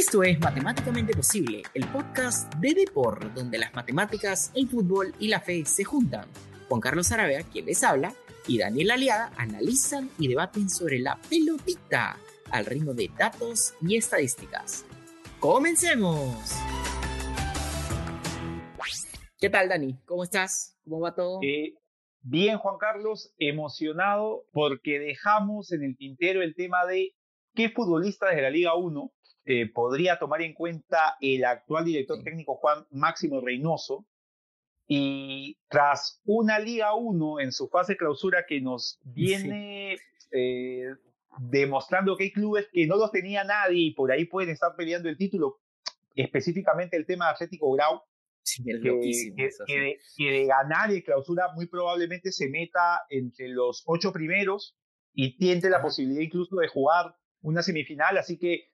Esto es Matemáticamente Posible, el podcast de Depor, donde las matemáticas, el fútbol y la fe se juntan. Juan Carlos Arabea, quien les habla, y Daniel Aliada analizan y debaten sobre la pelotita al ritmo de datos y estadísticas. ¡Comencemos! ¿Qué tal, Dani? ¿Cómo estás? ¿Cómo va todo? Eh, bien, Juan Carlos, emocionado porque dejamos en el tintero el tema de qué futbolistas de la Liga 1 eh, podría tomar en cuenta el actual director técnico Juan Máximo Reynoso. Y tras una Liga 1 en su fase clausura que nos viene eh, demostrando que hay clubes que no los tenía nadie y por ahí pueden estar peleando el título, específicamente el tema de Atlético Grau, que, de, ganar y clausura muy probablemente se meta entre los ocho primeros y tiene la posibilidad incluso de jugar una semifinal, así que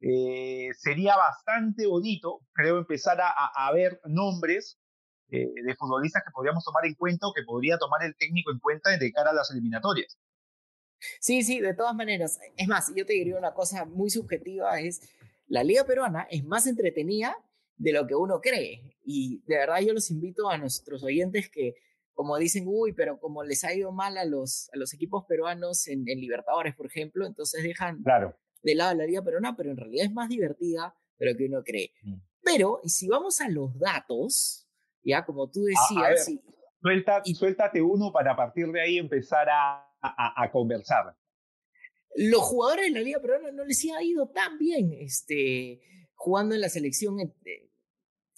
eh, sería bastante bonito, creo, empezar a, ver nombres eh, de futbolistas que podríamos tomar en cuenta o que podría tomar el técnico en cuenta de cara a las eliminatorias. Sí, sí, de todas maneras. Es más, yo te diría una cosa muy subjetiva, es la liga peruana es más entretenida de lo que uno cree. Y de verdad yo los invito a nuestros oyentes que, como dicen, uy, pero como les ha ido mal a los, a los equipos peruanos en, en Libertadores, por ejemplo, entonces dejan claro de lado de la Liga Peruana, pero en realidad es más divertida de lo que uno cree. Mm. Pero, y si vamos a los datos, ya como tú decías... suelta, y, suéltate uno para a partir de ahí empezar a, a, conversar. Los jugadores de la Liga Peruana no les ha ido tan bien este, jugando en la selección. Eh,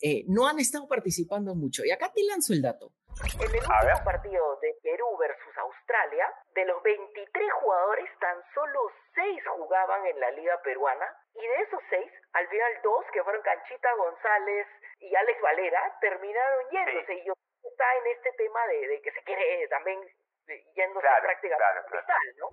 eh, no han estado participando mucho. Y acá te lanzo el dato. En el último partido de Perú versus Australia, de los 23 jugadores, tan solo 6 jugaban en la liga peruana y de esos 6, al final dos, que fueron Canchita González y Alex Valera, terminaron yéndose. Y yo está en este tema de, que se quiere también yéndose a práctica ¿no?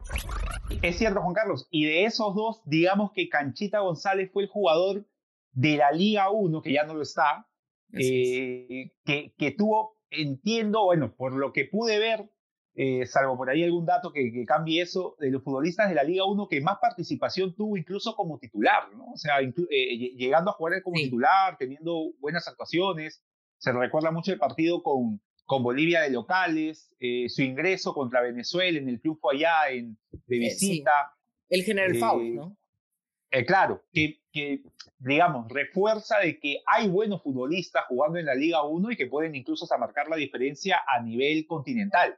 Es cierto, Juan Carlos. Y de esos dos, digamos que Canchita González fue el jugador de la Liga 1, que ya no lo está, eh, que, que tuvo entiendo, bueno, por lo que pude ver, eh, salvo por ahí algún dato que, cambie eso, de los futbolistas de la Liga 1 que más participación tuvo incluso como titular, ¿no? O sea, eh, llegando a jugar como titular, teniendo buenas actuaciones. Se recuerda mucho el partido con, con Bolivia de locales, eh, su ingreso contra Venezuela en el triunfo allá en, de visita. El general Faust, ¿no? claro, que, que digamos, refuerza de que hay buenos futbolistas jugando en la Liga 1 y que pueden incluso hasta marcar la diferencia a nivel continental.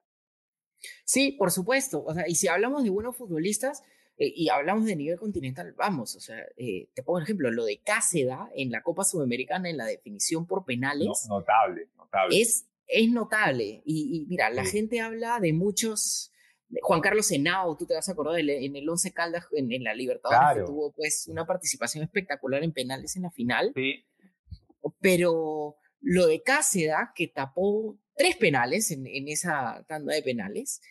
Sí, por supuesto. O sea, y si hablamos de buenos futbolistas eh, y hablamos de nivel continental, vamos, o sea, eh, te pongo un ejemplo, lo de Cáceda en la Copa Sudamericana en la definición por penales. notable, notable. Es, es notable. Y, mira, la gente habla de muchos Juan Carlos Henao, tú te vas a acordar en el Once Caldas en, la Libertadores, que tuvo pues una participación espectacular en penales en la final. Sí. Pero lo de Cáceda, que tapó tres penales en, esa tanda de penales.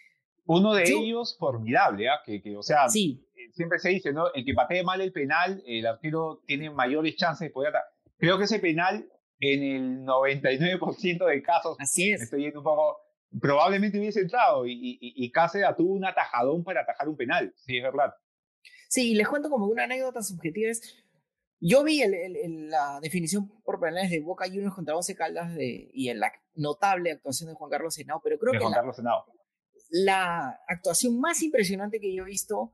Uno de ellos formidable, ¿ah? que, o sea, sí. Eh, siempre se dice, ¿no? El que patee mal el penal, el arquero tiene mayores chances de poder Creo que ese penal, en el 99% de casos, Así es. estoy yendo un poco probablemente hubiese entrado y, y, Cáceres tuvo un atajadón para atajar un penal, sí, es verdad. Sí, y les cuento como una anécdota subjetiva. Es, yo vi la definición por penales de Boca Juniors contra Once Caldas de, y en la notable actuación de Juan Carlos Senado, pero creo que Juan la, Carlos la actuación más impresionante que yo he visto,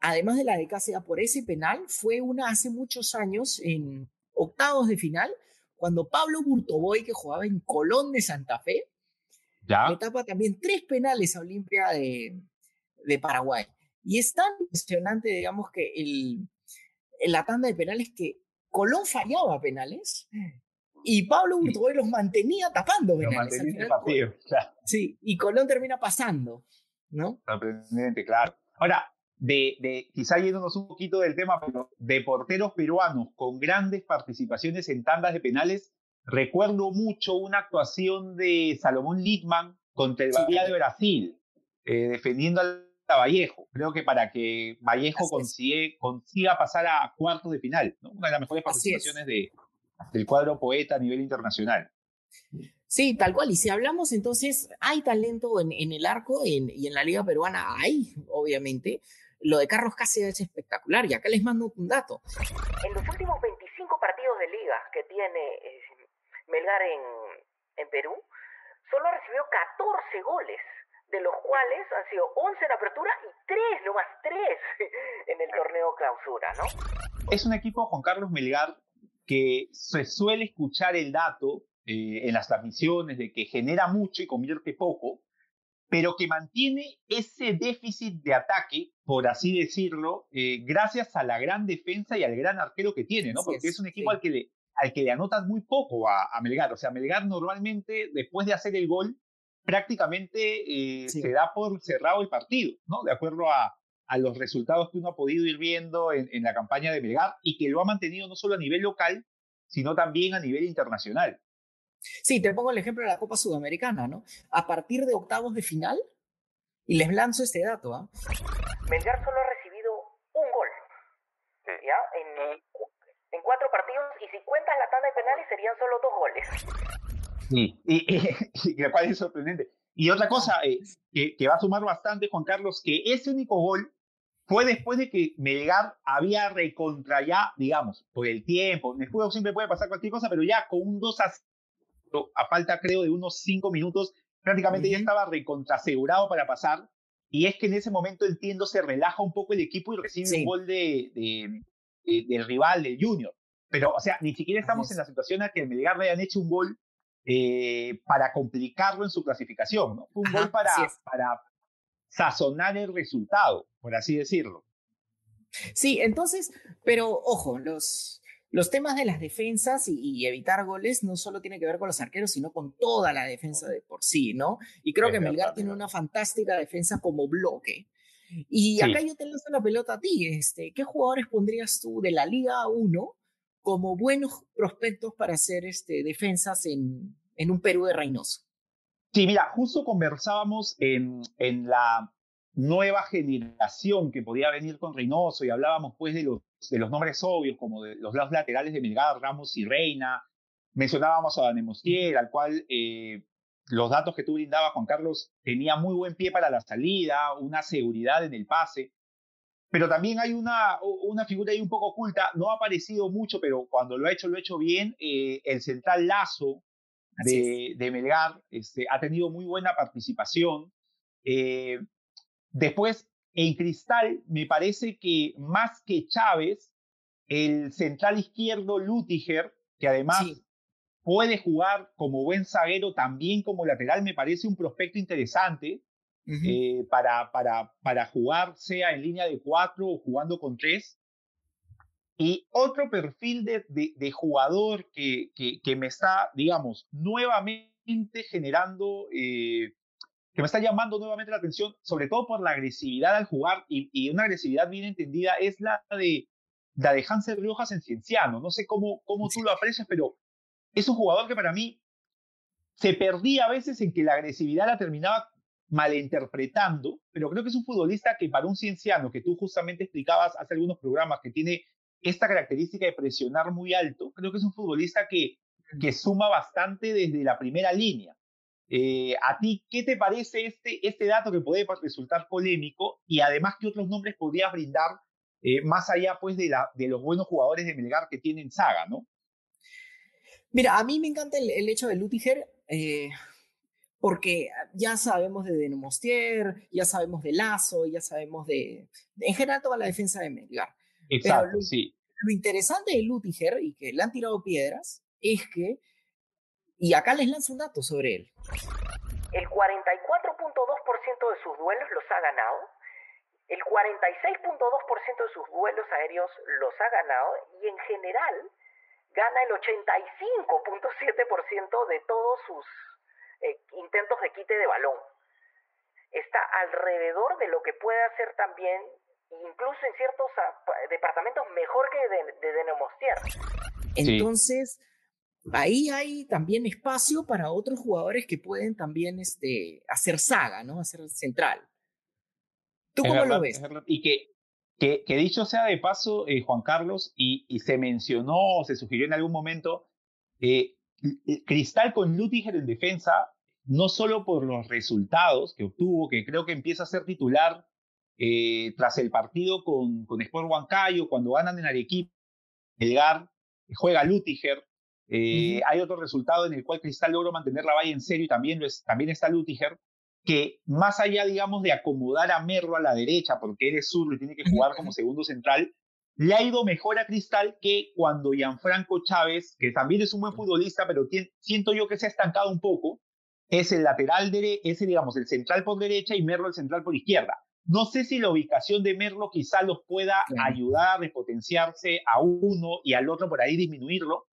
además de la de Cáceres por ese penal, fue una hace muchos años en octavos de final, cuando Pablo Burtoboy, que jugaba en Colón de Santa Fe, ¿Ya? tapa también tres penales a Olimpia de, de Paraguay. Y es tan impresionante, digamos, que el, la tanda de penales que Colón fallaba penales y Pablo Urtuboy los mantenía tapando penales. Los mantenía partido, claro. Sí, y Colón termina pasando, ¿no? Sorprendente, claro. Ahora, de, de, quizá yéndonos un poquito del tema, pero de porteros peruanos con grandes participaciones en tandas de penales, Recuerdo mucho una actuación de Salomón Littman contra el Bahía de Brasil, eh, defendiendo a Vallejo. Creo que para que Vallejo consiga pasar a cuartos de final, una de las mejores participaciones de, del cuadro poeta a nivel internacional. Sí, tal cual. Y si hablamos entonces, hay talento en, el arco y en la liga peruana, hay, obviamente. lo de Carlos Cáceres es espectacular y acá les mando un dato. En los últimos 25 partidos de liga que tiene eh, Melgar en, en Perú, solo ha recibido 14 goles de los cuales han sido 11 en apertura y 3, no más 3 en el torneo clausura, ¿no? Es un equipo, Juan Carlos Melgar, que se suele escuchar el dato eh, en las transmisiones de que genera mucho y convierte poco, pero que mantiene ese déficit de ataque, por así decirlo, eh, gracias a la gran defensa y al gran arquero que tiene, ¿no? Porque es, un equipo al, que le, al que le anotan muy poco a, a, Melgar. O sea, Melgar normalmente, después de hacer el gol, prácticamente eh, se da por cerrado el partido, ¿no? De acuerdo a, a los resultados que uno ha podido ir viendo en, en, la campaña de Melgar y que lo ha mantenido no solo a nivel local, sino también a nivel internacional. Sí, te pongo el ejemplo de la Copa Sudamericana, ¿no? A partir de octavos de final, y les lanzo este dato, ¿ah? Melgar solo ha recibido un gol, ¿ya? En, en cuatro partidos, y si cuentas la tanda de penales serían solo dos goles. Sí, y, y, y, lo cual es sorprendente. Y otra cosa eh, que, que, va a sumar bastante, Juan Carlos, que ese único gol fue después de que Melgar había recontra ya, digamos, por el tiempo. En el juego siempre puede pasar cualquier cosa, pero ya con un 2 a, a falta, creo, de unos 5 minutos, prácticamente uh -huh. ya estaba recontra asegurado para pasar. Y es que en ese momento, entiendo, se relaja un poco el equipo y recibe sí. un gol de, de, de, del rival, del Junior. Pero, o sea, ni siquiera estamos en la situación a que el Melgar le hayan hecho un gol eh, para complicarlo en su clasificación, ¿no? Fue un Ajá, gol para, para sazonar el resultado, por así decirlo. Sí, entonces, pero ojo, los, los temas de las defensas y, y, evitar goles no solo tiene que ver con los arqueros, sino con toda la defensa de por sí, ¿no? Y creo es que verdad, Melgar tiene una fantástica defensa como bloque. Y sí. acá yo te lanzo la pelota a ti, este, ¿qué jugadores pondrías tú de la Liga 1 como buenos prospectos para hacer este, defensas en, un Perú de Reynoso. Sí, mira, justo conversábamos en, la nueva generación que podía venir con Reynoso y hablábamos pues de los, de los nombres obvios como de los lados laterales de Melgar, Ramos y Reina. Mencionábamos a Danemostier, al cual eh, los datos que tú brindabas, Juan Carlos, tenía muy buen pie para la salida, una seguridad en el pase pero también hay una, una figura ahí un poco oculta, no ha aparecido mucho, pero cuando lo ha hecho, lo ha hecho bien, eh, el central Lazo de, de Melgar este, ha tenido muy buena participación. Eh, después, en Cristal, me parece que más que Chávez, el central izquierdo Lutiger, que además sí. puede jugar como buen zaguero, también como lateral, me parece un prospecto interesante. Eh, para, para, para jugar, sea en línea de cuatro o jugando con tres. Y otro perfil de, de, jugador que, que, me está, digamos, nuevamente generando, eh, que me está llamando nuevamente la atención, sobre todo por la agresividad al jugar y, y una agresividad bien entendida, es la de, la de Hansel Riojas en Cienciano. No sé cómo, cómo tú lo aprecias, pero es un jugador que para mí se perdía a veces en que la agresividad la terminaba malinterpretando, pero creo que es un futbolista que para un cienciano, que tú justamente explicabas hace algunos programas, que tiene esta característica de presionar muy alto, creo que es un futbolista que, que suma bastante desde la primera línea. Eh, ¿A ti qué te parece este, este dato que puede resultar polémico y además qué otros nombres podrías brindar eh, más allá pues de, la, de los buenos jugadores de Melgar que tienen saga, ¿no? Mira, a mí me encanta el, el hecho de Lutiger. Eh, porque ya sabemos de Denomostier, ya sabemos de Lazo, ya sabemos de, de, en general, toda la defensa de Melgar. Exacto, Pero lo, sí. Lo interesante de Lutiger y que le han tirado piedras es que, y acá les lanzo un dato sobre él. El 44.2% de sus duelos los ha ganado, el 46.2% de sus duelos aéreos los ha ganado y en general gana el 85.7% de todos sus eh, intentos de quite de balón. Está alrededor de lo que puede hacer también, incluso en ciertos departamentos, mejor que de, de. Entonces, sí. ahí hay también espacio para otros jugadores que pueden también este, hacer saga, ¿no? Hacer central. ¿Tú cómo verdad, lo ves? Y que, que, que, dicho sea de paso, eh, Juan Carlos, y, y, se mencionó o se sugirió en algún momento, eh, Cristal con Lutiger en defensa, no solo por los resultados que obtuvo, que creo que empieza a ser titular eh, tras el partido con, con Sport Huancayo, cuando ganan en Arequipa, Edgar juega Lutiger, eh, hay otro resultado en el cual Cristal logró mantener la valla en serio y también, también está Lutiger, que más allá, digamos, de acomodar a Merlo a la derecha, porque él es zurdo y tiene que jugar como segundo central, le ha ido mejor a Cristal que cuando Gianfranco Chávez, que también es un buen futbolista, pero siento yo que se ha estancado un poco, es el lateral derecho, es digamos el central por derecha y Merlo el central por izquierda. No sé si la ubicación de Merlo quizá los pueda ayudar a repotenciarse a uno y al otro por ahí disminuirlo,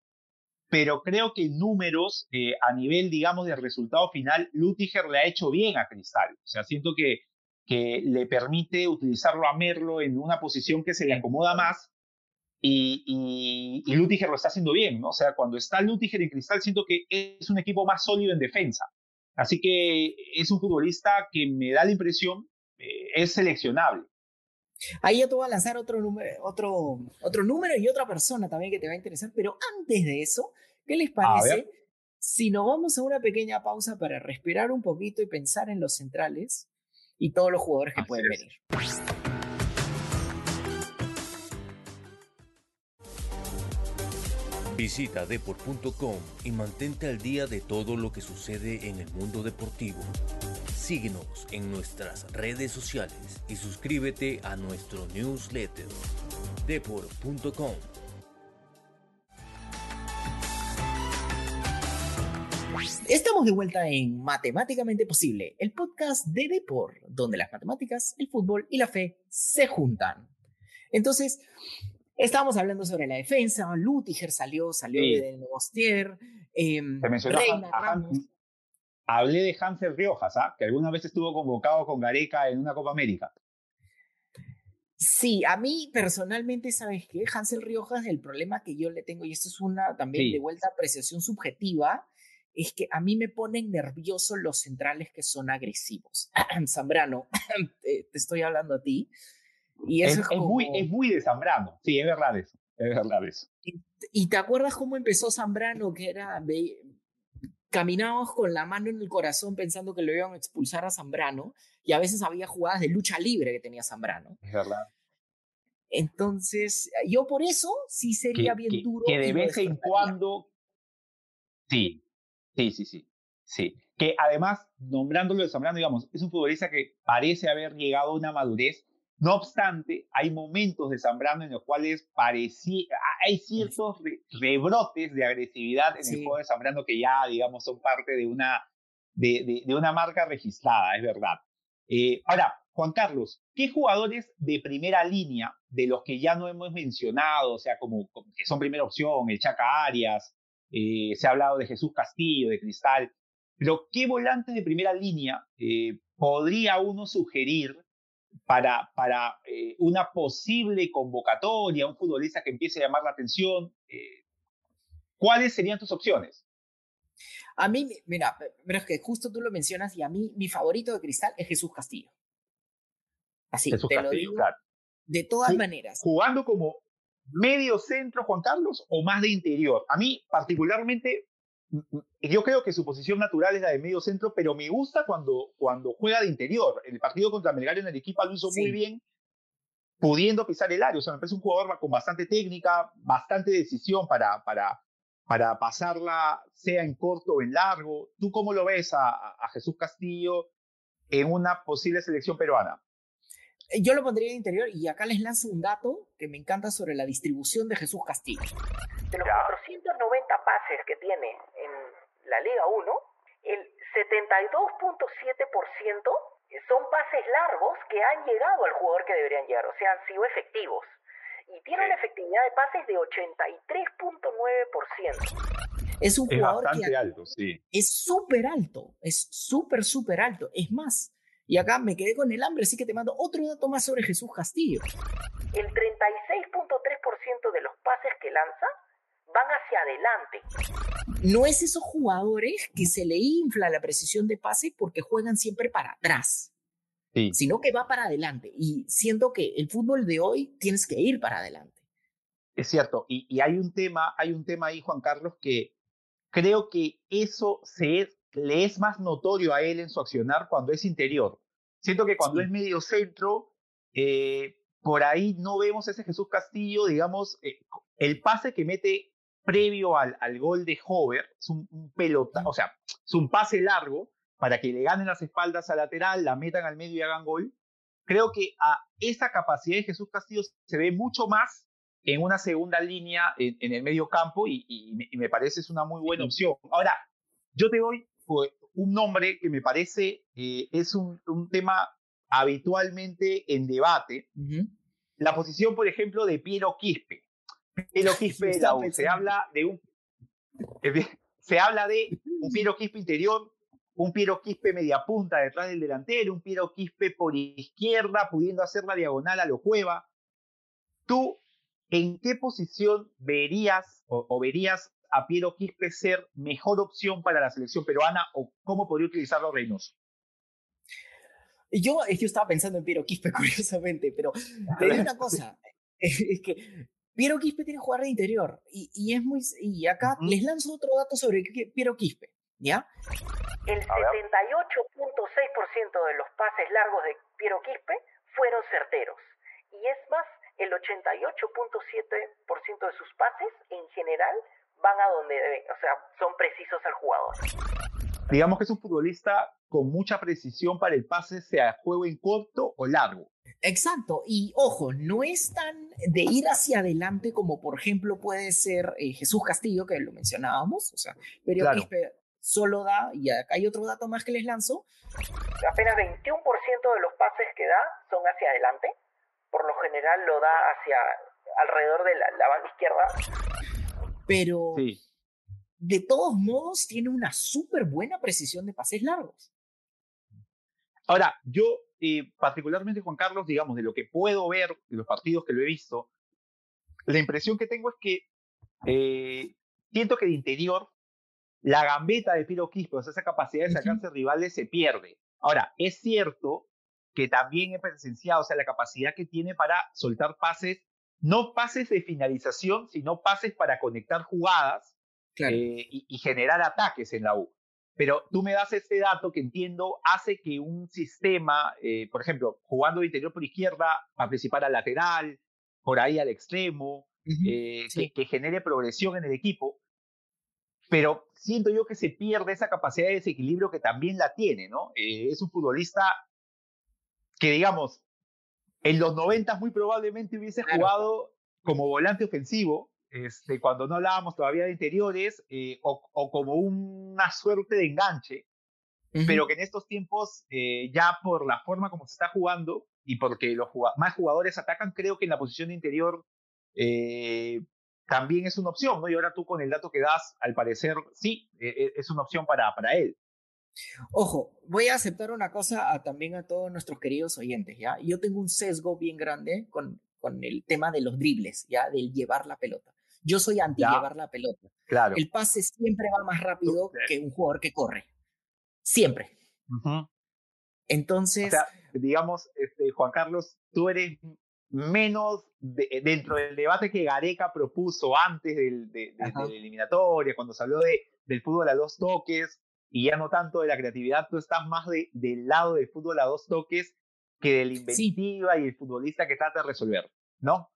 pero creo que en números, eh, a nivel, digamos, de resultado final, Lutiger le ha hecho bien a Cristal. O sea, siento que, que le permite utilizarlo a Merlo en una posición que se le acomoda más y, y, y Lutiger lo está haciendo bien, ¿no? O sea, cuando está Lutiger en Cristal, siento que es un equipo más sólido en defensa. Así que es un futbolista que me da la impresión, eh, es seleccionable. Ahí yo te voy a lanzar otro número, otro, otro número y otra persona también que te va a interesar, pero antes de eso, ¿qué les parece si nos vamos a una pequeña pausa para respirar un poquito y pensar en los centrales y todos los jugadores que pueden venir? Visita deport.com y mantente al día de todo lo que sucede en el mundo deportivo. Síguenos en nuestras redes sociales y suscríbete a nuestro newsletter deport.com. Estamos de vuelta en Matemáticamente Posible, el podcast de Deport, donde las matemáticas, el fútbol y la fe se juntan. Entonces, estábamos hablando sobre la defensa, Lutiger salió, salió de Mostier, eh, Reina Ramos hablé de Hansel Riojas, ¿ah? que alguna vez estuvo convocado con Gareca en una Copa América. Sí, a mí personalmente, ¿sabes qué? Hansel Riojas, el problema que yo le tengo, y esto es una también de vuelta apreciación subjetiva, es que a mí me ponen nerviosos los centrales que son agresivos. Zambrano, te, estoy hablando a ti. Y eso es, muy, es muy de Zambrano, sí, es verdad eso. Es verdad eso. Y, y, te acuerdas cómo empezó Zambrano, que era, caminábamos con la mano en el corazón pensando que lo iban a expulsar a Zambrano y a veces había jugadas de lucha libre que tenía Zambrano. Es verdad. Entonces, yo por eso sí sería bien duro. Que de vez en cuando. Sí, sí, sí, sí. Sí. Que además, nombrándolo de Zambrano, digamos, es un futbolista que parece haber llegado a una madurez no obstante, hay momentos de Zambrano en los cuales parecía, hay ciertos rebrotes de agresividad en el juego de Zambrano que ya, digamos, son parte de una, de, de, una marca registrada, es verdad. Eh, ahora, Juan Carlos, ¿qué jugadores de primera línea, de los que ya no hemos mencionado, o sea, como, que son primera opción, el Chaca Arias, eh, se ha hablado de Jesús Castillo, de Cristal, pero qué volantes de primera línea eh, podría uno sugerir para, para eh, una posible convocatoria, un futbolista que empiece a llamar la atención? ¿Cuáles serían tus opciones? A mí, mira, pero es que justo tú lo mencionas y a mí mi favorito de Cristal es Jesús Castillo. Así, Jesús te lo digo. De todas maneras. ¿Jugando como medio centro, Juan Carlos, o más de interior? A mí, particularmente, yo creo que su posición natural es la de medio centro, pero me gusta cuando, cuando juega de interior. El partido contra Melgar en el equipo lo hizo muy bien, pudiendo pisar el área. O sea, me parece un jugador con bastante técnica, bastante decisión para, para, para pasarla, sea en corto o en largo. ¿Tú cómo lo ves a, a Jesús Castillo en una posible selección peruana? Eh, yo lo pondría de interior y acá les lanzo un dato que me encanta sobre la distribución de Jesús Castillo. De los 490 pases que tiene en la Liga 1, el 72.7% son pases largos que han llegado al jugador que deberían llegar, o sea, han sido efectivos. Y tiene una efectividad de pases de 83.9%. Es un jugador bastante que alto, sí. Es súper alto, es súper, súper alto. Es más, y acá me quedé con el hambre, así que te mando otro dato más sobre Jesús Castillo. El 36.3% de los pases que lanza van hacia adelante. No es esos jugadores que se le infla la precisión de pase porque juegan siempre para atrás, sino que va para adelante. Y siento que el fútbol de hoy tienes que ir para adelante. Es cierto, y, y hay un tema, hay un tema ahí, Juan Carlos, que creo que eso se le es más notorio a él en su accionar cuando es interior. Siento que cuando es medio centro, eh, por ahí no vemos ese Jesús Castillo, digamos, eh, el pase que mete previo al, al gol de Hover, es un, pelota, o sea, es un pase largo para que le ganen las espaldas al lateral, la metan al medio y hagan gol. Creo que a esa capacidad de Jesús Castillo se ve mucho más en una segunda línea en, el medio campo y, me parece es una muy buena opción. Ahora, yo te doy un nombre que me parece eh, es un, un, tema habitualmente en debate. La posición, por ejemplo, de Piero Quispe. Piero Quispe se habla de un se habla de un Piero Quispe interior, un Piero Quispe media punta detrás del delantero, un Piero Quispe por izquierda, pudiendo hacer la diagonal a lo cueva. ¿Tú en qué posición verías o, verías a Piero Quispe ser mejor opción para la selección peruana o cómo podría utilizarlo Reynoso? Yo, yo estaba pensando en Piero Quispe, curiosamente, pero te digo una cosa, es que Piero Quispe tiene que jugar de interior y, y es muy y acá les lanzo otro dato sobre Piero Quispe, ¿ya? El 78.6% de los pases largos de Piero Quispe fueron certeros y es más, el 88.7% de sus pases en general van a donde deben, o sea, son precisos al jugador. Digamos que es un futbolista con mucha precisión para el pase, sea juego en corto o largo. Exacto, y ojo, no es tan de ir hacia adelante como por ejemplo puede ser eh, Jesús Castillo, que lo mencionábamos, o sea, pero solo da, y acá hay otro dato más que les lanzo. Apenas 21% de los pases que da son hacia adelante, por lo general lo da hacia alrededor de la, banda izquierda. Pero de todos modos tiene una súper buena precisión de pases largos. Ahora, yo eh, particularmente Juan Carlos, digamos, de lo que puedo ver de los partidos que lo he visto, la impresión que tengo es que eh, siento que de interior la gambeta de Piro Quispe, o sea, esa capacidad de sacarse rivales se pierde. Ahora, es cierto que también he presenciado, o sea, la capacidad que tiene para soltar pases, no pases de finalización, sino pases para conectar jugadas eh, y, generar ataques en la U. Pero tú me das ese dato que entiendo hace que un sistema, eh, por ejemplo, jugando de interior por izquierda, participar al lateral, por ahí al extremo, eh, que, genere progresión en el equipo. Pero siento yo que se pierde esa capacidad de desequilibrio que también la tiene, ¿no? es un futbolista que digamos, en los 90 muy probablemente hubiese jugado como volante ofensivo, este, cuando no hablábamos todavía de interiores, eh, o, como una suerte de enganche, pero que en estos tiempos, eh, ya por la forma como se está jugando y porque los más jugadores atacan, creo que en la posición de interior eh, también es una opción, ¿no? Y ahora tú con el dato que das, al parecer, sí, es una opción para, para él. Ojo, voy a aceptar una cosa también a todos nuestros queridos oyentes, ¿ya? Yo tengo un sesgo bien grande con, con el tema de los dribles, ¿ya? Del llevar la pelota. Yo soy anti llevar la pelota. Claro. El pase siempre va más rápido que un jugador que corre. Siempre. Entonces. digamos, este, Juan Carlos, tú eres menos dentro del debate que Gareca propuso antes del, de, de, la eliminatoria, cuando se habló de, del fútbol a dos toques, y ya no tanto de la creatividad, tú estás más de, del lado del fútbol a dos toques que de la inventiva y el futbolista que trata de resolver, ¿no?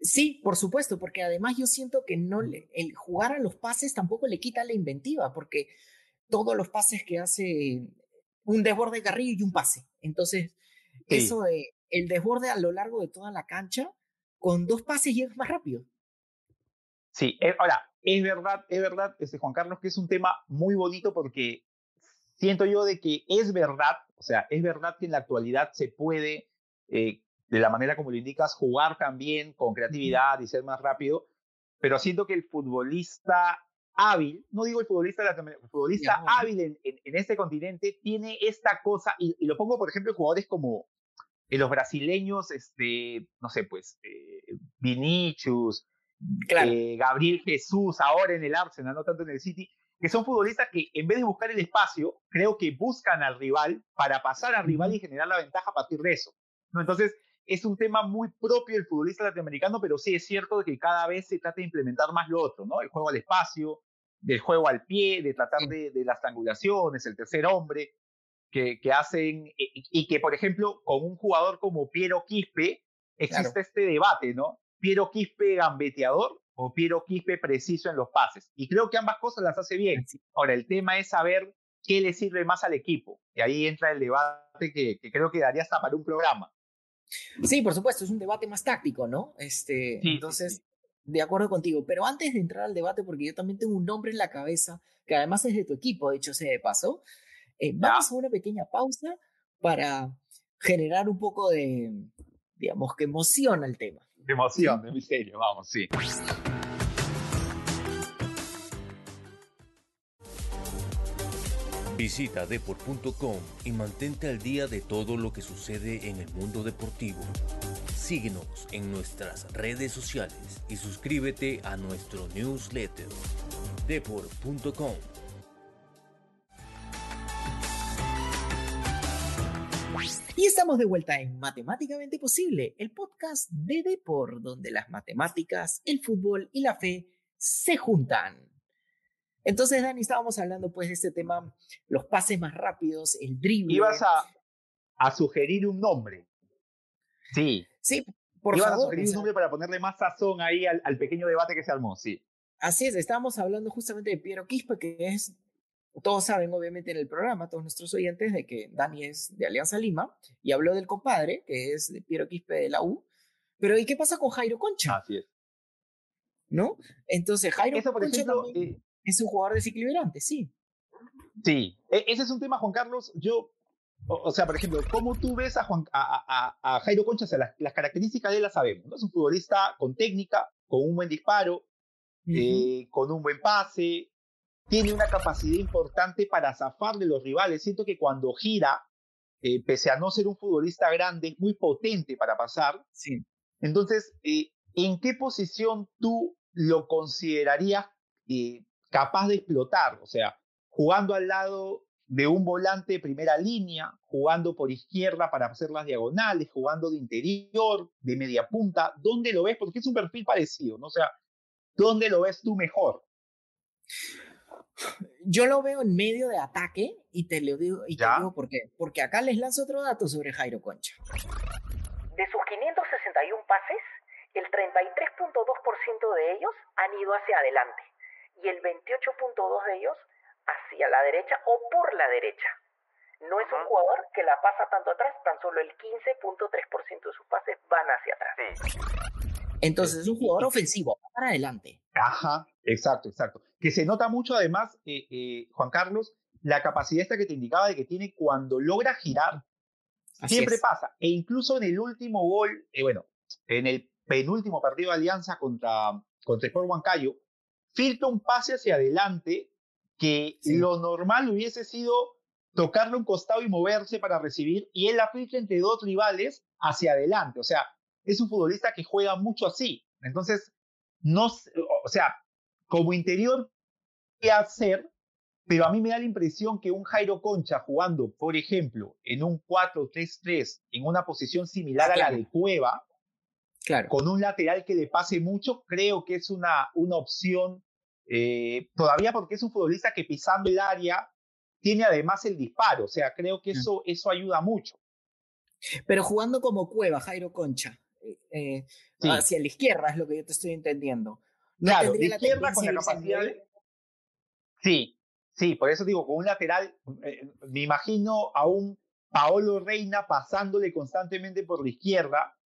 Sí, por supuesto, porque además yo siento que no le, el jugar a los pases tampoco le quita la inventiva, porque todos los pases que hace un desborde de carrillo y un pase. Entonces, eso de el desborde a lo largo de toda la cancha, con dos pases llegas más rápido. Sí, eh, ahora, es verdad, es verdad, este, Juan Carlos, que es un tema muy bonito porque siento yo de que es verdad, o sea, es verdad que en la actualidad se puede, eh, de la manera como lo indicas, jugar también con creatividad y ser más rápido, pero siento que el futbolista hábil, no digo el futbolista, el futbolista hábil en, en, este continente tiene esta cosa, y, lo pongo, por ejemplo, en jugadores como en los brasileños, este, no sé, pues, eh, Vinicius, eh, Gabriel Jesús ahora en el Arsenal, no tanto en el City, que son futbolistas que en vez de buscar el espacio, creo que buscan al rival para pasar al rival y generar la ventaja a partir de eso. ¿no? Entonces, es un tema muy propio del futbolista latinoamericano, pero sí es cierto que cada vez se trata de implementar más lo otro, ¿no? El juego al espacio, del juego al pie, de tratar de, de las triangulaciones, el tercer hombre. que, que hacen, y, que por ejemplo, con un jugador como Piero Quispe, existe este debate, ¿no? Piero Quispe gambeteador o Piero Quispe preciso en los pases. Y creo que ambas cosas las hace bien. Ahora, el tema es saber qué le sirve más al equipo. Y ahí entra el debate que, creo que daría hasta para un programa. Sí, por supuesto, es un debate más táctico, ¿no? Este, entonces, de acuerdo contigo. Pero antes de entrar al debate, porque yo también tengo un nombre en la cabeza, que además es de tu equipo, de hecho, se de paso, eh, vamos a una pequeña pausa para generar un poco de, digamos, que emociona el tema. Emoción, de misterio, vamos, sí. Visita deport.com y mantente al día de todo lo que sucede en el mundo deportivo. Síguenos en nuestras redes sociales y suscríbete a nuestro newsletter deport.com. Y estamos de vuelta en Matemáticamente Posible, el podcast de Deport, donde las matemáticas, el fútbol y la fe se juntan. Entonces, Dani, estábamos hablando pues de este tema, los pases más rápidos, el drible. Ibas a, a sugerir un nombre. Sí. Sí, por Ibas a sugerir un nombre para ponerle más sazón ahí al, pequeño debate que se armó, sí. Así es, estábamos hablando justamente de Piero Quispe, que es, todos saben obviamente en el programa, todos nuestros oyentes, de que Dani es de Alianza Lima, y habló del compadre, que es de Piero Quispe de la U. Pero ¿y qué pasa con Jairo Concha? Así es. ¿No? Entonces, Jairo Eso, por ejemplo, eh, es un jugador desequilibrante, sí. Sí, e, ese es un tema, Juan Carlos. Yo, o, sea, por ejemplo, ¿cómo tú ves a, Juan, a, Jairo Concha? O sea, las, características de él las sabemos. ¿no? Es un futbolista con técnica, con un buen disparo, eh, con un buen pase. Tiene una capacidad importante para zafar de los rivales. Siento que cuando gira, eh, pese a no ser un futbolista grande, es muy potente para pasar. Sí. Entonces, eh, ¿en qué posición tú lo considerarías capaz de explotar, o sea, jugando al lado de un volante de primera línea, jugando por izquierda para hacer las diagonales, jugando de interior, de media punta, ¿dónde lo ves? Porque es un perfil parecido, ¿no? O sea, ¿dónde lo ves tú mejor? Yo lo veo en medio de ataque y te lo digo, y te digo por qué. Porque acá les lanzo otro dato sobre Jairo Concha. De sus 561 pases, el 33.2% de ellos han ido hacia adelante y el 28.2 de ellos hacia la derecha o por la derecha. No es un jugador que la pasa tanto atrás, tan solo el 15.3% de sus pases van hacia atrás. Entonces es un jugador ofensivo, para adelante. Ajá, exacto, exacto. Que se nota mucho además, eh, eh, Juan Carlos, la capacidad esta que te indicaba de que tiene cuando logra girar, siempre pasa. E incluso en el último gol, eh, bueno, en el penúltimo partido de Alianza contra, contra Sport Huancayo, filtra un pase hacia adelante que lo normal hubiese sido tocarle un costado y moverse para recibir, y él la filtra entre dos rivales hacia adelante. O sea, es un futbolista que juega mucho así. Entonces, no, o sea, como interior, ¿qué hacer? Pero a mí me da la impresión que un Jairo Concha jugando, por ejemplo, en un 4-3-3, en una posición similar a la de Cueva, con un lateral que le pase mucho, creo que es una, una opción, eh, todavía porque es un futbolista que pisando el área tiene además el disparo, o sea, creo que mm. eso, eso ayuda mucho. Pero jugando como cueva, Jairo Concha, eh, eh, hacia la izquierda es lo que yo te estoy entendiendo. Claro, de izquierda con la capacidad. Sí, sí, por eso digo, con un lateral, me imagino a un Paolo Reina pasándole constantemente por la izquierda,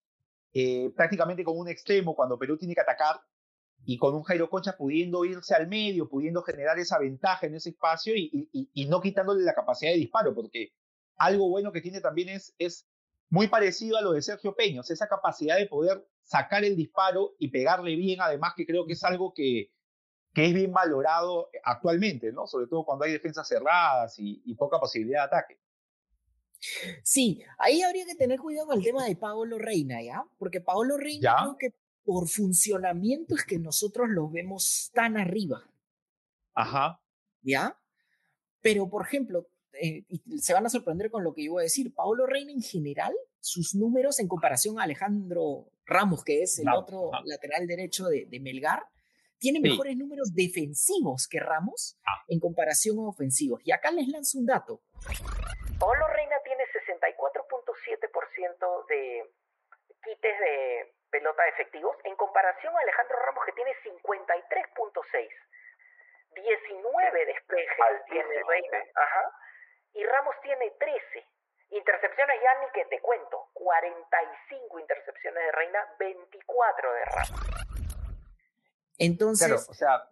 eh, prácticamente con un extremo cuando Perú tiene que atacar y con un Jairo Concha pudiendo irse al medio, pudiendo generar esa ventaja en ese espacio y, y, no quitándole la capacidad de disparo, porque algo bueno que tiene también es, es muy parecido a lo de Sergio Peños, esa capacidad de poder sacar el disparo y pegarle bien, además que creo que es algo que, que es bien valorado actualmente, ¿no? Sobre todo cuando hay defensas cerradas y poca posibilidad de ataque. Sí, ahí habría que tener cuidado con el tema de Paolo Reina, ¿ya? Porque Paolo Reina creo que por funcionamiento es que nosotros lo vemos tan arriba. Ajá. ¿Ya? Pero, por ejemplo, eh, y se van a sorprender con lo que yo voy a decir, Paolo Reina en general, sus números en comparación a Alejandro Ramos, que es el otro lateral derecho de, Melgar, tiene mejores números defensivos que Ramos ah. en comparación a ofensivos. Y acá les lanzo un dato. Pablo Reina tiene 64.7% de quites de pelota efectivos en comparación a Alejandro Ramos que tiene 53.6. 19 despejes tiene Reina. Ajá. Y Ramos tiene 13. Intercepciones ya ni que te cuento. 45 intercepciones de Reina, 24 de Ramos. Entonces, o sea,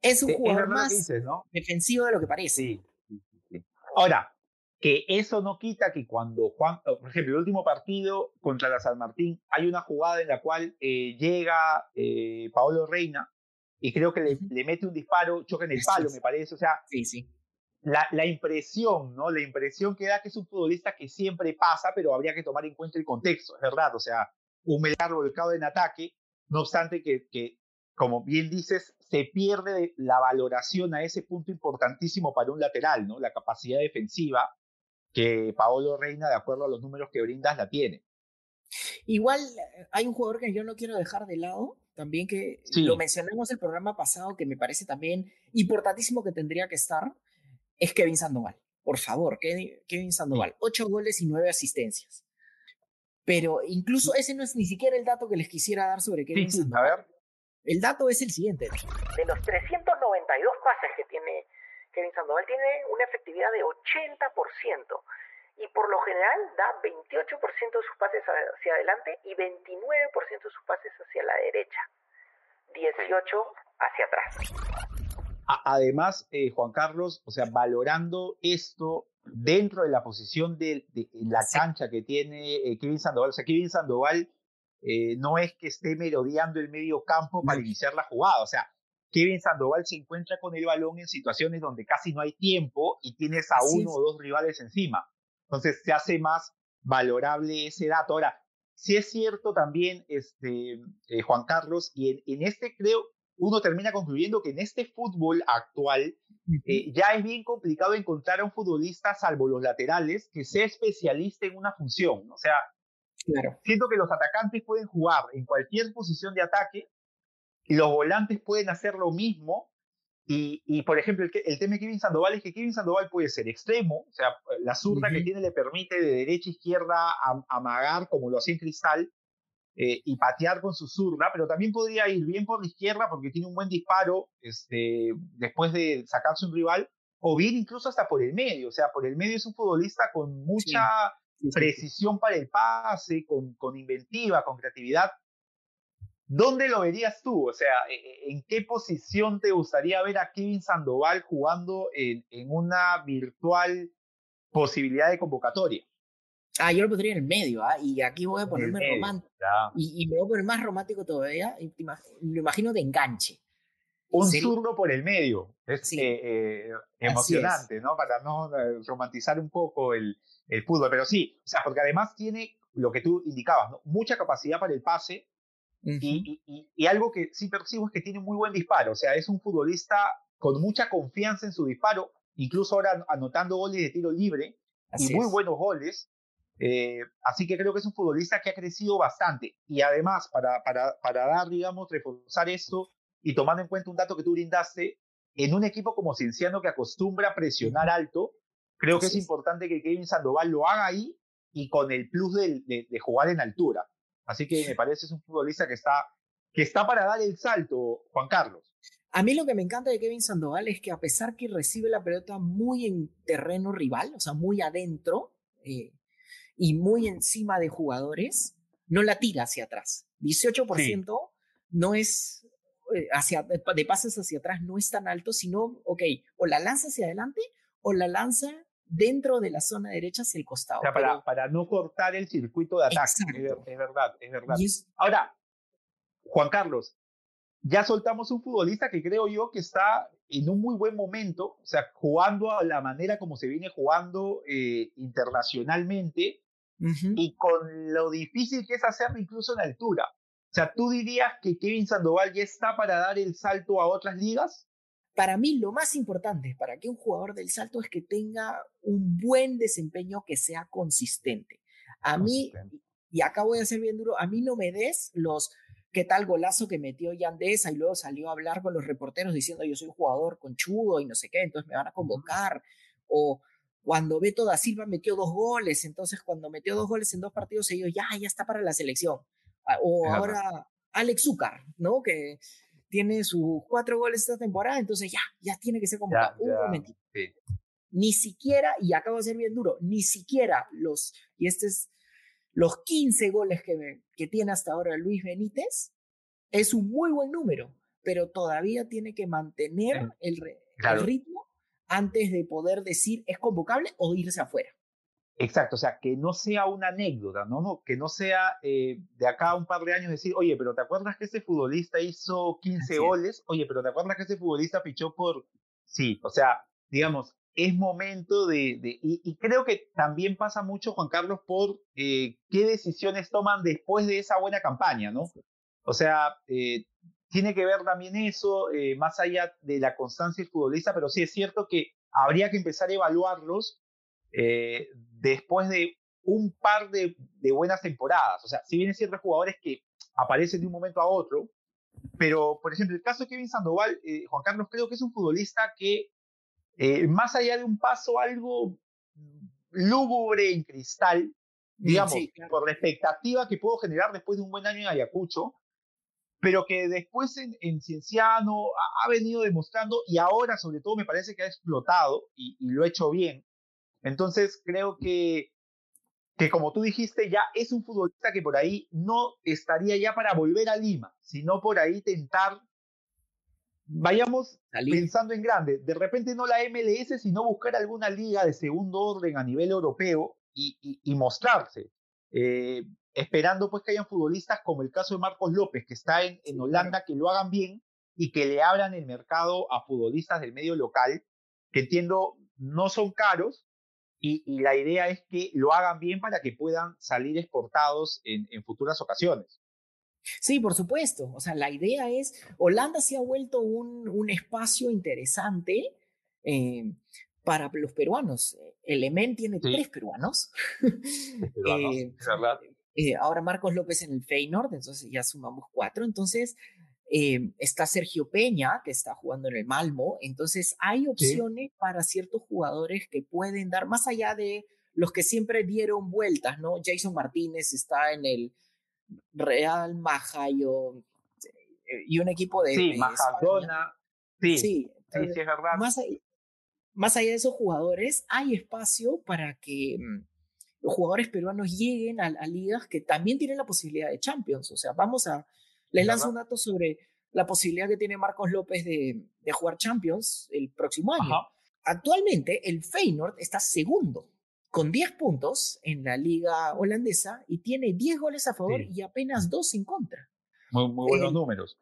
es un jugador más defensivo de lo que parece. Sí, Ahora, que eso no quita que cuando Juan, por ejemplo, el último partido contra la San Martín, hay una jugada en la cual eh, llega eh, Paolo Reina y creo que le, mete un disparo, choca en el palo, me parece. O sea, sí, sí. La, la, impresión, ¿no? La impresión que da que es un futbolista que siempre pasa, pero habría que tomar en cuenta el contexto, es verdad. O sea, un medio volcado en ataque, no obstante que, que, como bien dices, se pierde la valoración a ese punto importantísimo para un lateral, ¿no? La capacidad defensiva que Paolo Reina, de acuerdo a los números que brindas, la tiene. Igual hay un jugador que yo no quiero dejar de lado, también que lo mencionamos el programa pasado, que me parece también importantísimo que tendría que estar, es Kevin Sandoval. Por favor, Kevin Sandoval. Ocho goles y nueve asistencias. Pero incluso ese no es ni siquiera el dato que les quisiera dar sobre Kevin Sandoval. A ver. El dato es el siguiente. De los 392 pases que tiene Kevin Sandoval, tiene una efectividad de 80% y por lo general da 28% de sus pases hacia adelante y 29% de sus pases hacia la derecha, 18 hacia atrás. Además, eh, Juan Carlos, o sea, valorando esto dentro de la posición de, la cancha que tiene eh, Kevin Sandoval, o sea, Kevin Sandoval eh, no es que esté merodeando el medio campo para iniciar la jugada, o sea, Kevin Sandoval se encuentra con el balón en situaciones donde casi no hay tiempo y tienes a uno o dos rivales encima. Entonces se hace más valorable ese dato. Ahora, sí es cierto también, este, eh, Juan Carlos, y en, este creo, uno termina concluyendo que en este fútbol actual eh, ya es bien complicado encontrar a un futbolista, salvo los laterales, que sea especialista en una función. O sea, siento que los atacantes pueden jugar en cualquier posición de ataque y los volantes pueden hacer lo mismo y, por ejemplo, el, tema de Kevin Sandoval es que Kevin Sandoval puede ser extremo, o sea, la zurda que tiene le permite de derecha a izquierda amagar, como lo hacía en Cristal, eh, y patear con su zurda, pero también podría ir bien por la izquierda porque tiene un buen disparo este, después de sacarse un rival, o bien incluso hasta por el medio, o sea, por el medio es un futbolista con mucha precisión para el pase, con, con inventiva, con creatividad, ¿Dónde lo verías tú? O sea, e, e, ¿en qué posición te gustaría ver a Kevin Sandoval jugando en, una virtual posibilidad de convocatoria? Ah, yo lo pondría en el medio, ¿ah? Y aquí voy a ponerme romántico. Y, me voy a poner más romántico todavía. lo imagino de enganche. Un zurdo por el medio. Es eh, eh, emocionante, ¿no? Para no eh, romantizar un poco el, el, fútbol. Pero sí, o sea, porque además tiene lo que tú indicabas, ¿no? Mucha capacidad para el pase, y, algo que sí percibo es que tiene muy buen disparo, o sea, es un futbolista con mucha confianza en su disparo, incluso ahora anotando goles de tiro libre y muy buenos goles. Eh, así que creo que es un futbolista que ha crecido bastante. Y además, para, para, para dar, digamos, reforzar esto y tomando en cuenta un dato que tú brindaste, en un equipo como Cienciano que acostumbra a presionar alto, creo que es, importante que Kevin Sandoval lo haga ahí y con el plus de jugar en altura. Así que me parece es un futbolista que está, que está para dar el salto, Juan Carlos. A mí lo que me encanta de Kevin Sandoval es que a pesar que recibe la pelota muy en terreno rival, o sea, muy adentro eh, y muy encima de jugadores, no la tira hacia atrás. 18% no es eh, hacia, de pases hacia atrás no es tan alto, sino, ok, o la lanza hacia adelante o la lanza dentro de la zona derecha hacia el costado. O sea, para, para no cortar el circuito de ataque. Es, verdad, es verdad. Ahora, Juan Carlos, ya soltamos un futbolista que creo yo que está en un muy buen momento, o sea, jugando a la manera como se viene jugando eh, internacionalmente y con lo difícil que es hacerlo incluso en altura. O sea, ¿tú dirías que Kevin Sandoval ya está para dar el salto a otras ligas? Para mí lo más importante para que un jugador del salto es que tenga un buen desempeño que sea consistente. A mí, y acá voy a ser bien duro, a mí no me des los qué tal golazo que metió Yandesa y luego salió a hablar con los reporteros diciendo yo soy un jugador conchudo y no sé qué, entonces me van a convocar. O cuando Beto da Silva metió dos goles, entonces cuando metió dos goles en dos partidos, ellos ya, ya está para la selección. Ah, o ahora Alex Zúcar, ¿no? Que tiene sus cuatro goles esta temporada, entonces ya, ya tiene que ser convocado. un momentito. Ni siquiera, y acabo de ser bien duro, ni siquiera los, y este es los 15 goles que, que tiene hasta ahora Luis Benítez es un muy buen número, pero todavía tiene que mantener el, ritmo antes de poder decir es convocable o irse afuera. Exacto, o sea, que no sea una anécdota, ¿no? no que no sea eh, de acá a un par de años decir, oye, pero ¿te acuerdas que ese futbolista hizo 15 goles? Oye, pero ¿te acuerdas que ese futbolista fichó por... Sí, o sea, digamos, es momento de, y, creo que también pasa mucho, Juan Carlos, por eh, qué decisiones toman después de esa buena campaña, ¿no? O sea, eh, tiene que ver también eso, eh, más allá de la constancia del futbolista, pero sí es cierto que habría que empezar a evaluarlos después de un par de, de, buenas temporadas. O sea, si bien ciertos jugadores que aparecen de un momento a otro, pero, por ejemplo, el caso de Kevin Sandoval, Juan Carlos, creo que es un futbolista que eh, más allá de un paso algo lúgubre en cristal, mm, digamos, por la expectativa que puedo generar después de un buen año en Ayacucho, pero que después en, Cienciano ha, venido demostrando y ahora sobre todo me parece que ha explotado y, lo ha hecho bien. Entonces creo que, que como tú dijiste, ya es un futbolista que por ahí no estaría ya para volver a Lima, sino por ahí tentar vayamos pensando en grande. De repente no la MLS, sino buscar alguna liga de segundo orden a nivel europeo y, mostrarse. Eh, esperando pues que hayan futbolistas como el caso de Marcos López, que está en, en Holanda, que lo hagan bien y que le abran el mercado a futbolistas del medio local, que entiendo no son caros, y, la idea es que lo hagan bien para que puedan salir exportados en futuras ocasiones. Sí, por supuesto. O sea, la idea es, Holanda se ha vuelto un, un espacio interesante eh, para los peruanos. El EMEN tiene tres peruanos. Eh, verdad. Eh, ahora Marcos López en el Feyenoord, entonces ya sumamos cuatro. Entonces está Sergio Peña, que está jugando en el Malmo. Entonces hay opciones para ciertos jugadores que pueden dar, más allá de los que siempre dieron vueltas, ¿no? Jason Martínez está en el Real Majayo eh, y un equipo de. Sí, Majadona. Sí, sí, sí, es verdad. Más, allá de esos jugadores, hay espacio para que mm, los jugadores peruanos lleguen a, ligas que también tienen la posibilidad de Champions. O sea, vamos a. Les lanzo un dato sobre la posibilidad que tiene Marcos López de, jugar Champions el próximo año. Actualmente, el Feyenoord está segundo con 10 puntos en la liga holandesa y tiene 10 goles a favor y apenas 2 en contra. Muy, buenos eh, números.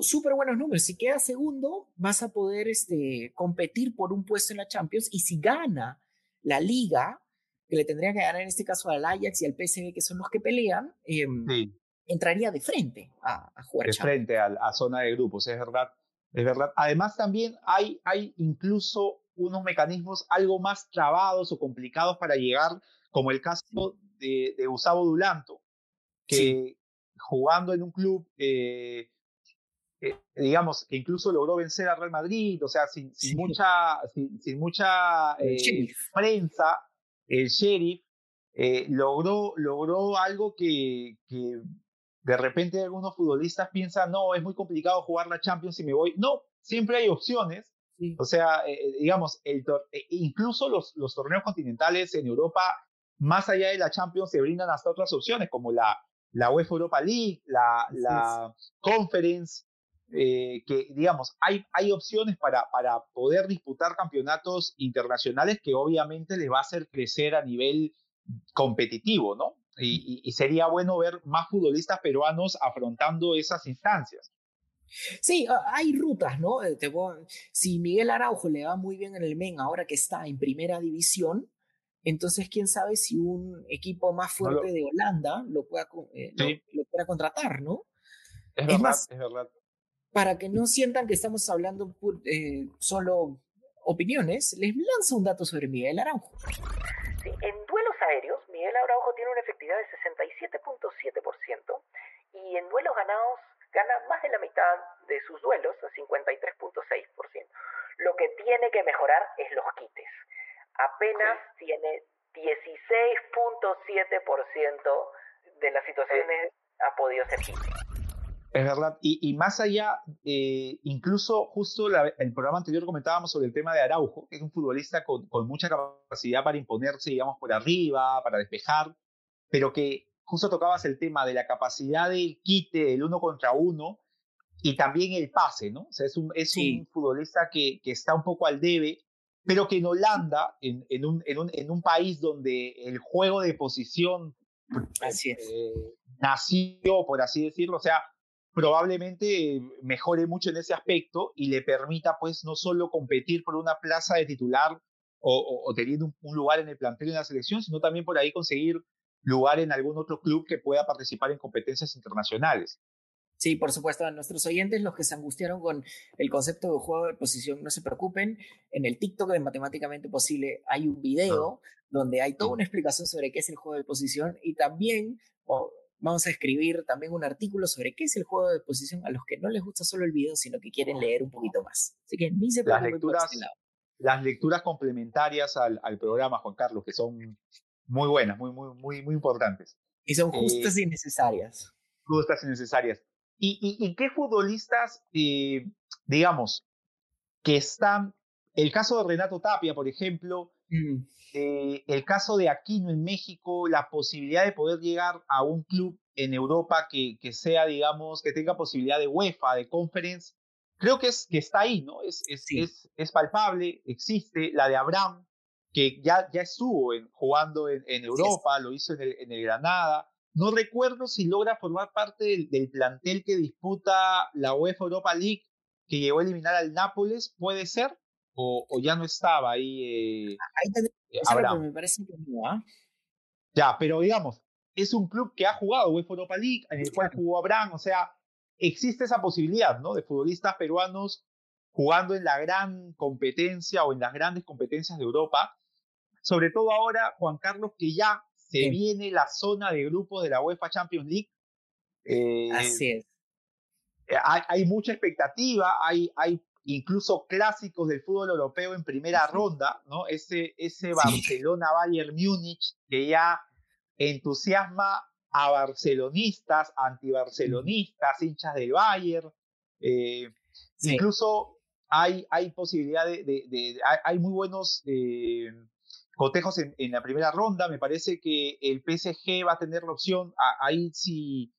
Súper buenos números. Si queda segundo, vas a poder este, competir por un puesto en la Champions y si gana la liga, que le tendría que ganar en este caso al Ajax y al PSV, que son los que pelean, em, entraría de frente a, a jugar. De frente a, a, zona de grupos, es verdad. Es verdad. Además, también hay, hay incluso unos mecanismos algo más trabados o complicados para llegar, como el caso de, de Gustavo Dulanto, que jugando en un club, eh, eh, digamos, que incluso logró vencer a Real Madrid, o sea, sin, sin mucha, sin, mucha eh, prensa, el sheriff logró, logró algo que, que de repente algunos futbolistas piensan, no, es muy complicado jugar la Champions y me voy. No, siempre hay opciones. O sea, eh, eh, digamos, el eh, incluso los, los torneos continentales en Europa, más allá de la Champions, se brindan hasta otras opciones, como la, la UEFA Europa League, la, la Conference, que digamos, hay, hay opciones para, para poder disputar campeonatos internacionales que obviamente les va a hacer crecer a nivel competitivo, ¿no? y, y sería bueno ver más futbolistas peruanos afrontando esas instancias. Sí, hay rutas, ¿no? Eh, si Miguel Araujo le va muy bien en el Men ahora que está en primera división, entonces quién sabe si un equipo más fuerte de Holanda lo pueda, eh, lo, pueda contratar, ¿no? Es, verdad, más, es verdad. Para que no sientan que estamos hablando eh, solo opiniones, les lanzo un dato sobre Miguel Araujo. Sí, en duelos aéreos, Miguel Araujo tiene una efectividad de 67.7% y en duelos ganados gana más de la mitad de sus duelos, a 53.6%. Lo que tiene que mejorar es los quites. Apenas tiene 16.7% de las situaciones ha podido ser quite. Es verdad, y, más allá, eh, incluso justo el programa anterior comentábamos sobre el tema de Araujo, que es un futbolista con, con, mucha capacidad para imponerse, digamos, por arriba, para despejar, pero que justo tocabas el tema de la capacidad del quite, del uno contra uno, y también el pase, ¿no? O sea, es un, es un futbolista que, que, está un poco al debe, pero que en Holanda, en, en, un, en, un, en un país donde el juego de posición así es. Eh, nació, por así decirlo, o sea, probablemente mejore mucho en ese aspecto y le permita pues no solo competir por una plaza de titular o, o, teniendo un, lugar en el plantel de la selección, sino también por ahí conseguir lugar en algún otro club que pueda participar en competencias internacionales. Sí, por supuesto, a nuestros oyentes, los que se angustiaron con el concepto de juego de posición, no se preocupen. En el TikTok de Matemáticamente Posible hay un video donde hay toda una explicación sobre qué es el juego de posición y también vamos a escribir también un artículo sobre qué es el juego de posición a los que no les gusta solo el video, sino que quieren leer un poquito más. Así que ni se las lecturas, este las lecturas complementarias al, al, programa, Juan Carlos, que son muy buenas, muy, muy, muy, muy importantes. Y son eh, justas y necesarias. Justas y necesarias. ¿Y, y, qué futbolistas, eh, digamos, que están, el caso de Renato Tapia, por ejemplo, mm. Eh, el caso de Aquino en México, la posibilidad de poder llegar a un club en Europa que, que sea, digamos, que tenga posibilidad de UEFA, de conference, creo que, es, que está ahí, ¿no? Es, es, es, es palpable, existe. La de Abraham, que ya, ya estuvo jugando en, en Europa, lo hizo en el, en el, Granada. No recuerdo si logra formar parte del, del, plantel que disputa la UEFA Europa League, que llegó a eliminar al Nápoles, puede ser, o, o ya no estaba ahí. Eh, ahí eh, me parece que no, ¿ah? Ya, pero digamos, es un club que ha jugado UEFA Europa League, en el cual jugó Abraham, o sea, existe esa posibilidad, ¿no? De futbolistas peruanos jugando en la gran competencia o en las grandes competencias de Europa. Sobre todo ahora, Juan Carlos, que ya se viene la zona de grupos de la UEFA Champions League. Eh, Así es. Hay, hay, mucha expectativa, hay, hay incluso clásicos del fútbol europeo en primera ronda, ¿no? Ese, ese Barcelona-Bayern Múnich que ya entusiasma a barcelonistas, antibarcelonistas, hinchas del Bayern. Eh, incluso hay, hay posibilidad de, de, hay, muy buenos eh, cotejos en, en, la primera ronda. Me parece que el PSG va a tener la opción, ahí si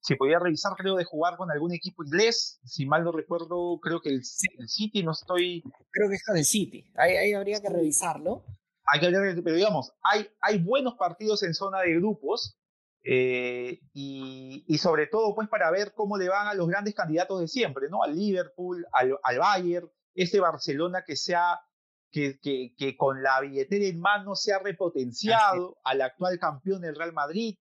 se podía revisar, creo, de jugar con algún equipo inglés. Si mal no recuerdo, creo que el, City, no estoy. Creo que está del City. Ahí, habría que revisarlo. Hay que pero digamos, hay, hay buenos partidos en zona de grupos. Eh, y, y, sobre todo, pues, para ver cómo le van a los grandes candidatos de siempre, ¿no? Al Liverpool, al, al Bayern, este Barcelona que sea. Que, que, que con la billetera en mano se ha repotenciado al actual campeón del Real Madrid,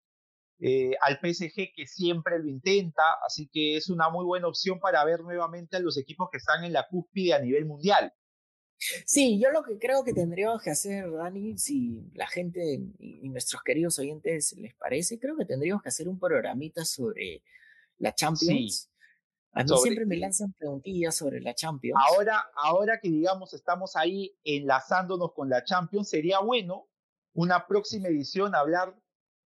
eh, al PSG que siempre lo intenta, así que es una muy buena opción para ver nuevamente a los equipos que están en la cúspide a nivel mundial. Sí, yo lo que creo que tendríamos que hacer, Dani, si la gente y nuestros queridos oyentes les parece, creo que tendríamos que hacer un programita sobre la Champions. A mí siempre me lanzan preguntillas sobre la Champions. Ahora, ahora que digamos estamos ahí enlazándonos con la Champions, sería bueno una próxima edición hablar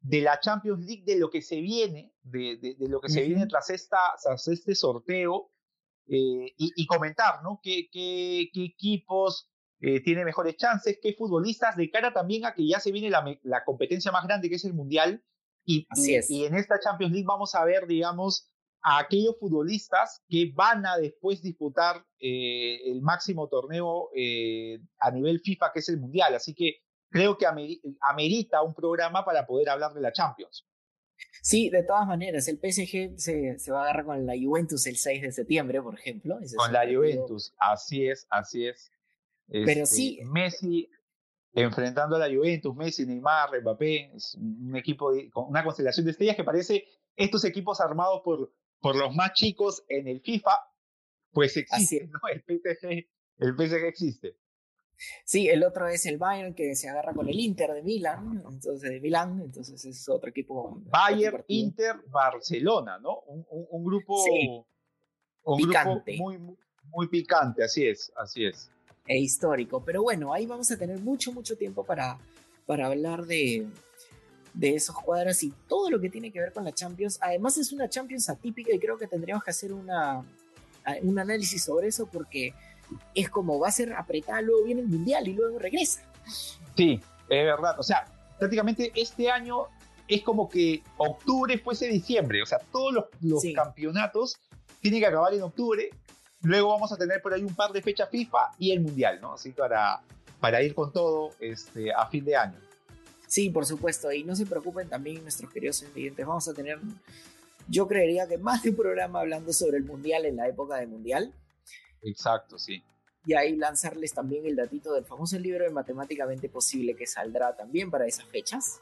de la Champions League, de lo que se viene, de, de, lo que se viene tras, esta, tras este sorteo eh, y, y, comentar, ¿no? ¿Qué, qué, qué equipos eh, tienen mejores chances? ¿Qué futbolistas? De cara también a que ya se viene la, la competencia más grande que es el Mundial. Y, Así es. y en esta Champions League vamos a ver, digamos, a aquellos futbolistas que van a después disputar eh, el máximo torneo eh, a nivel FIFA, que es el Mundial. Así que creo que amerita un programa para poder hablar de la Champions. Sí, de todas maneras, el PSG se, se va a agarrar con la Juventus el 6 de septiembre, por ejemplo. con la Juventus, así es, así es. Pero este, sí. Messi enfrentando a la Juventus, Messi, Neymar, Mbappé, es un equipo, con una constelación de estrellas que parece estos equipos armados por, por los más chicos en el FIFA, pues existe, ¿no? El PSG, el PSG existe. Sí, el otro es el Bayern que se agarra con el Inter de Milán, entonces de Milán, entonces es otro equipo. Bayern, Inter, Barcelona, ¿no? Un, grupo, un grupo muy, muy picante, así es, así es. E histórico, pero bueno, ahí vamos a tener mucho, mucho tiempo para, para hablar de, de esos cuadros y todo lo que tiene que ver con la Champions. Además es una Champions atípica y creo que tendríamos que hacer una, un análisis sobre eso porque es como va a ser apretada, luego viene el Mundial y luego regresa. Sí, es verdad. O sea, prácticamente este año es como que octubre fuese diciembre. O sea, todos los, campeonatos tienen que acabar en octubre. Luego vamos a tener por ahí un par de fechas FIFA y el Mundial, ¿no? Así para, para ir con todo este, a fin de año. Sí, por supuesto. Y no se preocupen también nuestros queridos clientes. Vamos a tener, yo creería que más de un programa hablando sobre el Mundial en la época del Mundial. Exacto, sí. Y ahí lanzarles también el datito del famoso libro de Matemáticamente Posible que saldrá también para esas fechas.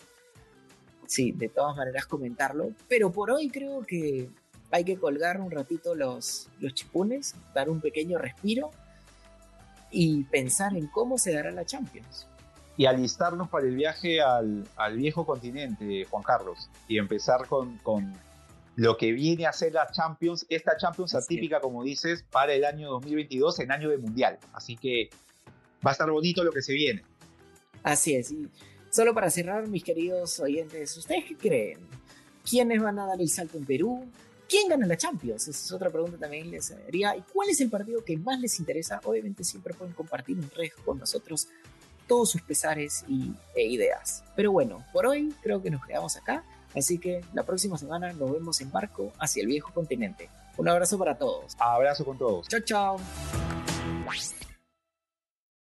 Sí, de todas maneras comentarlo. Pero por hoy creo que hay que colgar un ratito los, los chipunes, dar un pequeño respiro y pensar en cómo se dará la Champions y alistarnos para el viaje al, viejo continente, Juan Carlos, y empezar con, con, lo que viene a ser la Champions, esta Champions atípica, como dices, para el año 2022, en año de Mundial. Así que va a estar bonito lo que se viene. Así es. Y solo para cerrar, mis queridos oyentes, ¿ustedes qué creen? ¿Quiénes van a dar el salto en Perú? ¿Quién gana la Champions? Esa es otra pregunta también les haría. ¿Y cuál es el partido que más les interesa? Obviamente siempre pueden compartir un rejo con nosotros todos sus pesares y, e ideas. Pero bueno, por hoy creo que nos quedamos acá, así que la próxima semana nos vemos en barco hacia el viejo continente. Un abrazo para todos. Abrazo con todos. Chao, chao.